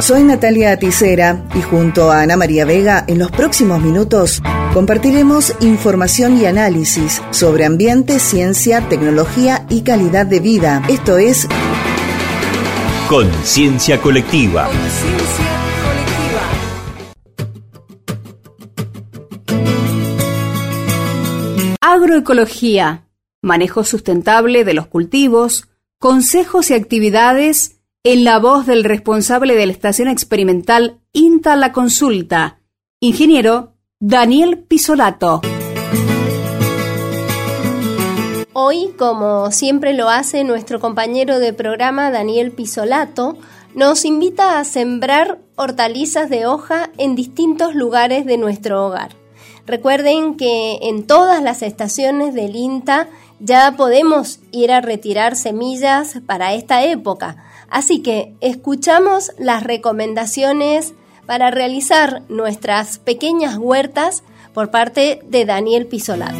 Soy Natalia Aticera y junto a Ana María Vega en los próximos minutos compartiremos información y análisis sobre ambiente, ciencia, tecnología y calidad de vida. Esto es Conciencia Colectiva. Agroecología, manejo sustentable de los cultivos, consejos y actividades en la voz del responsable de la estación experimental INTA La Consulta, ingeniero Daniel Pisolato. Hoy, como siempre lo hace nuestro compañero de programa Daniel Pisolato, nos invita a sembrar hortalizas de hoja en distintos lugares de nuestro hogar. Recuerden que en todas las estaciones del INTA ya podemos ir a retirar semillas para esta época. Así que escuchamos las recomendaciones para realizar nuestras pequeñas huertas por parte de Daniel Pisolato.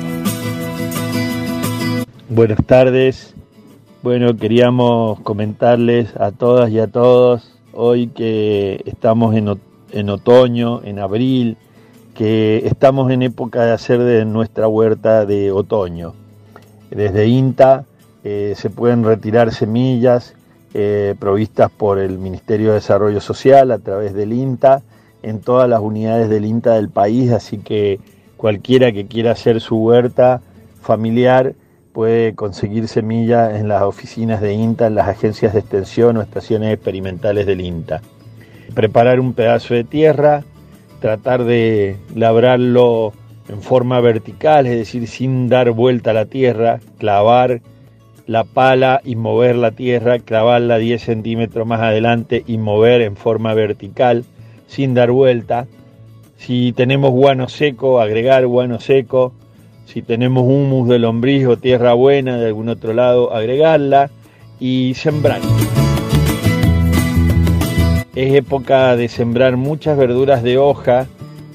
Buenas tardes. Bueno, queríamos comentarles a todas y a todos hoy que estamos en, otoño, en abril, que estamos en época de hacer de nuestra huerta de otoño. Desde INTA eh, se pueden retirar semillas eh, provistas por el Ministerio de Desarrollo Social a través del INTA en todas las unidades del INTA del país, así que cualquiera que quiera hacer su huerta familiar puede conseguir semillas en las oficinas de INTA, en las agencias de extensión o estaciones experimentales del INTA. Preparar un pedazo de tierra, tratar de labrarlo en forma vertical, es decir, sin dar vuelta a la tierra, clavar la pala y mover la tierra, clavarla 10 centímetros más adelante y mover en forma vertical, sin dar vuelta. Si tenemos guano seco, agregar guano seco. Si tenemos humus de lombriz o tierra buena de algún otro lado, agregarla y sembrar. Es época de sembrar muchas verduras de hoja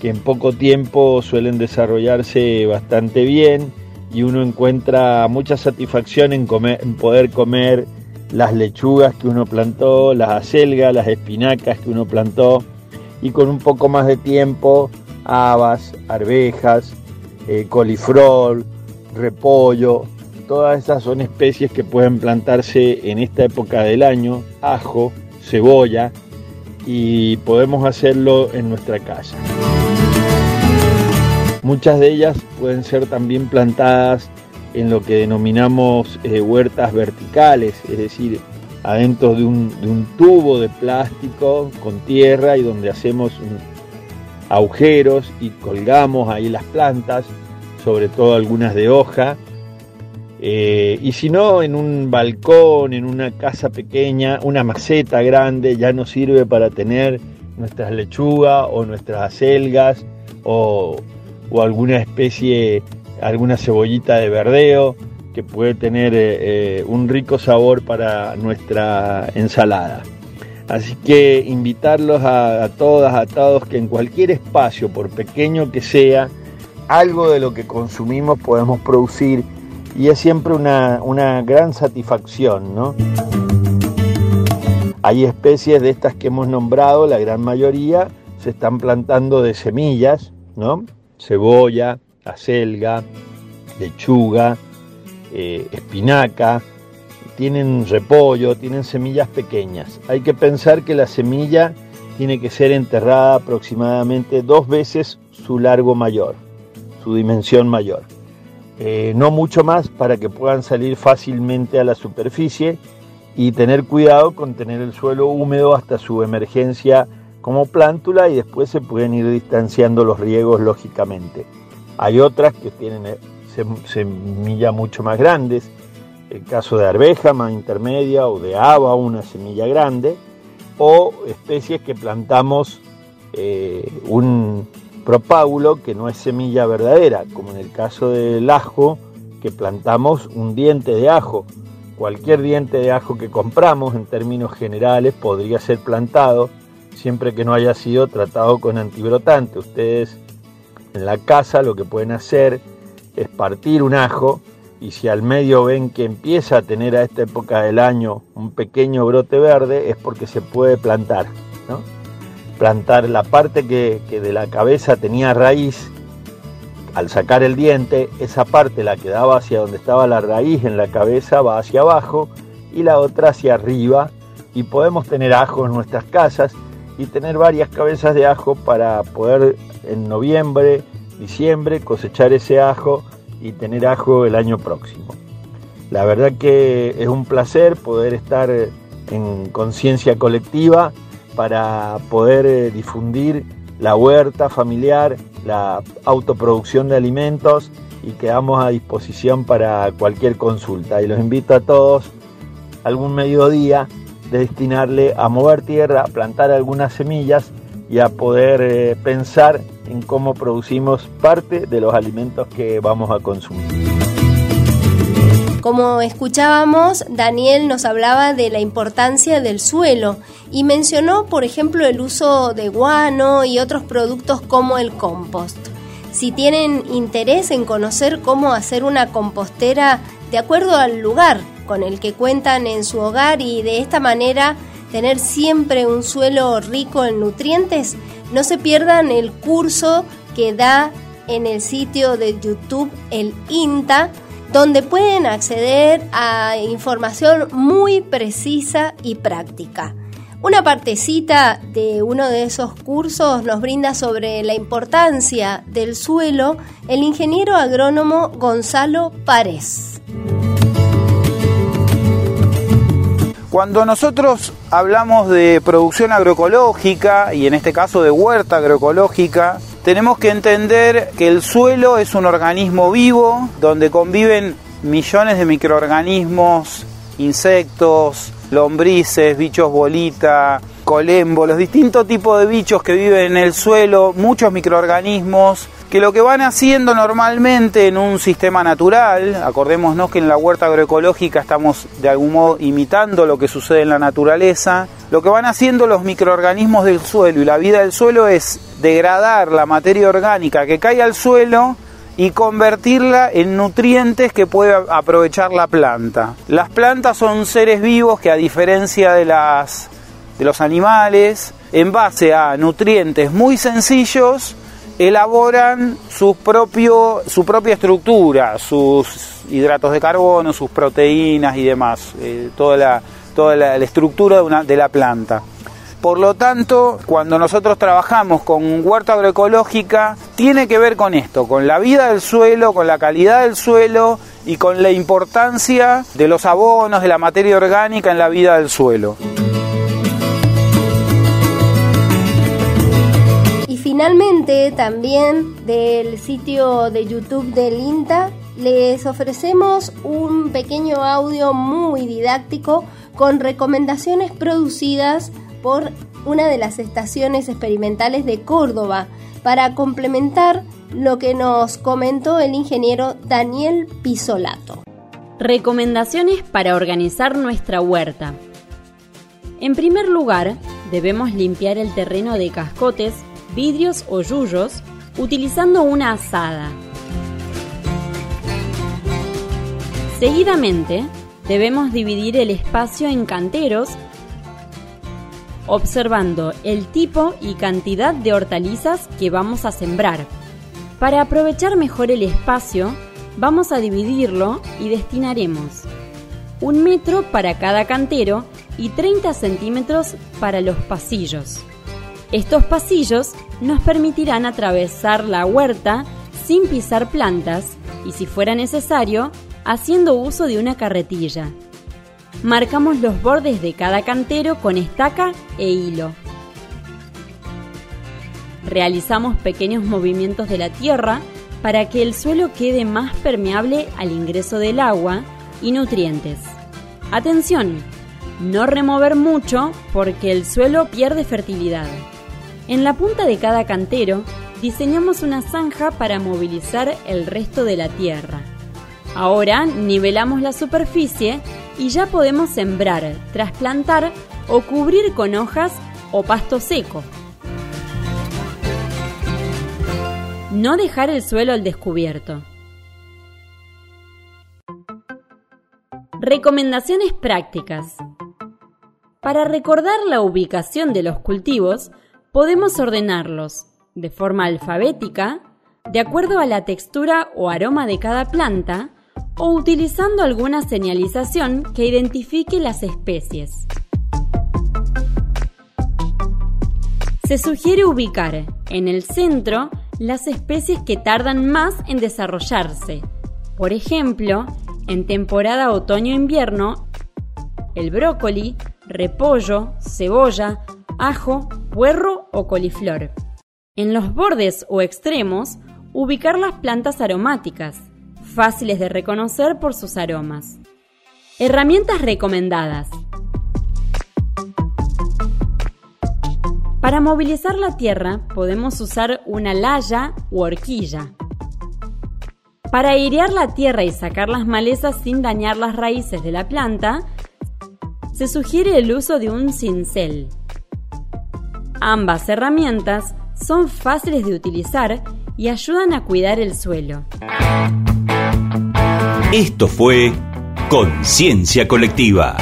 que en poco tiempo suelen desarrollarse bastante bien y uno encuentra mucha satisfacción en, poder comer las lechugas que uno plantó, las acelgas, las espinacas que uno plantó y con un poco más de tiempo habas, arvejas, eh, coliflor, repollo, todas esas son especies que pueden plantarse en esta época del año, ajo, cebolla, y podemos hacerlo en nuestra casa. Muchas de ellas pueden ser también plantadas en lo que denominamos eh, huertas verticales, es decir, adentro de un, tubo de plástico con tierra y donde hacemos agujeros y colgamos ahí las plantas, sobre todo algunas de hoja, eh, y si no, en un balcón, en una casa pequeña, una maceta grande, ya nos sirve para tener nuestras lechugas o nuestras acelgas o, alguna especie, alguna cebollita de verdeo que puede tener eh, eh, un rico sabor para nuestra ensalada. Así que invitarlos a, a todas, a todos, que en cualquier espacio, por pequeño que sea, algo de lo que consumimos podemos producir y es siempre una, gran satisfacción, ¿no? Hay especies de estas que hemos nombrado, la gran mayoría se están plantando de semillas, ¿no? Cebolla, acelga, lechuga, eh, espinaca, tienen repollo, tienen semillas pequeñas. Hay que pensar que la semilla tiene que ser enterrada aproximadamente dos veces su largo mayor, su dimensión mayor. Eh, no mucho más para que puedan salir fácilmente a la superficie y tener cuidado con tener el suelo húmedo hasta su emergencia como plántula y después se pueden ir distanciando los riegos lógicamente. Hay otras que tienen eh, semillas mucho más grandes, el caso de arveja más intermedia o de haba una semilla grande, o especies que plantamos eh, un, propágulo que no es semilla verdadera, como en el caso del ajo, que plantamos un diente de ajo. Cualquier diente de ajo que compramos en términos generales podría ser plantado siempre que no haya sido tratado con antibrotante. Ustedes en la casa lo que pueden hacer es partir un ajo y si al medio ven que empieza a tener a esta época del año un pequeño brote verde es porque se puede plantar. Plantar la parte que, que de la cabeza tenía raíz, al sacar el diente, esa parte, la que daba hacia donde estaba la raíz en la cabeza, va hacia abajo y la otra hacia arriba. Y podemos tener ajo en nuestras casas y tener varias cabezas de ajo para poder en noviembre, diciembre cosechar ese ajo y tener ajo el año próximo. La verdad que es un placer poder estar en conciencia colectiva para poder eh, difundir la huerta familiar, la autoproducción de alimentos y quedamos a disposición para cualquier consulta. Y los invito a todos algún mediodía destinarle a mover tierra, a plantar algunas semillas y a poder eh, pensar en cómo producimos parte de los alimentos que vamos a consumir. Como escuchábamos, Daniel nos hablaba de la importancia del suelo y mencionó, por ejemplo, el uso de guano y otros productos como el compost. Si tienen interés en conocer cómo hacer una compostera de acuerdo al lugar con el que cuentan en su hogar y de esta manera tener siempre un suelo rico en nutrientes, no se pierdan el curso que da en el sitio de YouTube el INTA, donde pueden acceder a información muy precisa y práctica. Una partecita de uno de esos cursos nos brinda sobre la importancia del suelo el ingeniero agrónomo Gonzalo Párez. Cuando nosotros hablamos de producción agroecológica y en este caso de huerta agroecológica, tenemos que entender que el suelo es un organismo vivo donde conviven millones de microorganismos, insectos, lombrices, bichos bolita, colembo, los distintos tipos de bichos que viven en el suelo, muchos microorganismos que lo que van haciendo normalmente en un sistema natural, acordémonos que en la huerta agroecológica estamos de algún modo imitando lo que sucede en la naturaleza, lo que van haciendo los microorganismos del suelo y la vida del suelo es degradar la materia orgánica que cae al suelo y convertirla en nutrientes que puede aprovechar la planta. Las plantas son seres vivos que a diferencia de las de los animales, en base a nutrientes muy sencillos, elaboran su, propio, su propia estructura, sus hidratos de carbono, sus proteínas y demás, eh, toda, la, toda la, estructura de, de la planta. Por lo tanto, cuando nosotros trabajamos con huerta agroecológica, tiene que ver con esto, con la vida del suelo, con la calidad del suelo y con la importancia de los abonos, de la materia orgánica en la vida del suelo. Finalmente también del sitio de YouTube del INTA les ofrecemos un pequeño audio muy didáctico con recomendaciones producidas por una de las estaciones experimentales de Córdoba para complementar lo que nos comentó el ingeniero Daniel Pisolato. Recomendaciones para organizar nuestra huerta. En primer lugar, debemos limpiar el terreno de cascotes vidrios o yuyos utilizando una asada. Seguidamente, debemos dividir el espacio en canteros observando el tipo y cantidad de hortalizas que vamos a sembrar. Para aprovechar mejor el espacio, vamos a dividirlo y destinaremos un metro para cada cantero y 30 centímetros para los pasillos. Estos pasillos nos permitirán atravesar la huerta sin pisar plantas y si fuera necesario, haciendo uso de una carretilla. Marcamos los bordes de cada cantero con estaca e hilo. Realizamos pequeños movimientos de la tierra para que el suelo quede más permeable al ingreso del agua y nutrientes. Atención, no remover mucho porque el suelo pierde fertilidad. En la punta de cada cantero diseñamos una zanja para movilizar el resto de la tierra. Ahora nivelamos la superficie y ya podemos sembrar, trasplantar o cubrir con hojas o pasto seco. No dejar el suelo al descubierto. Recomendaciones prácticas. Para recordar la ubicación de los cultivos, podemos ordenarlos de forma alfabética, de acuerdo a la textura o aroma de cada planta, o utilizando alguna señalización que identifique las especies. Se sugiere ubicar en el centro las especies que tardan más en desarrollarse. Por ejemplo, en temporada otoño-invierno, el brócoli, repollo, cebolla, ajo, puerro o coliflor. En los bordes o extremos, ubicar las plantas aromáticas, fáciles de reconocer por sus aromas. Herramientas recomendadas. Para movilizar la tierra podemos usar una laya u horquilla. Para airear la tierra y sacar las malezas sin dañar las raíces de la planta, se sugiere el uso de un cincel. Ambas herramientas son fáciles de utilizar y ayudan a cuidar el suelo. Esto fue Conciencia Colectiva.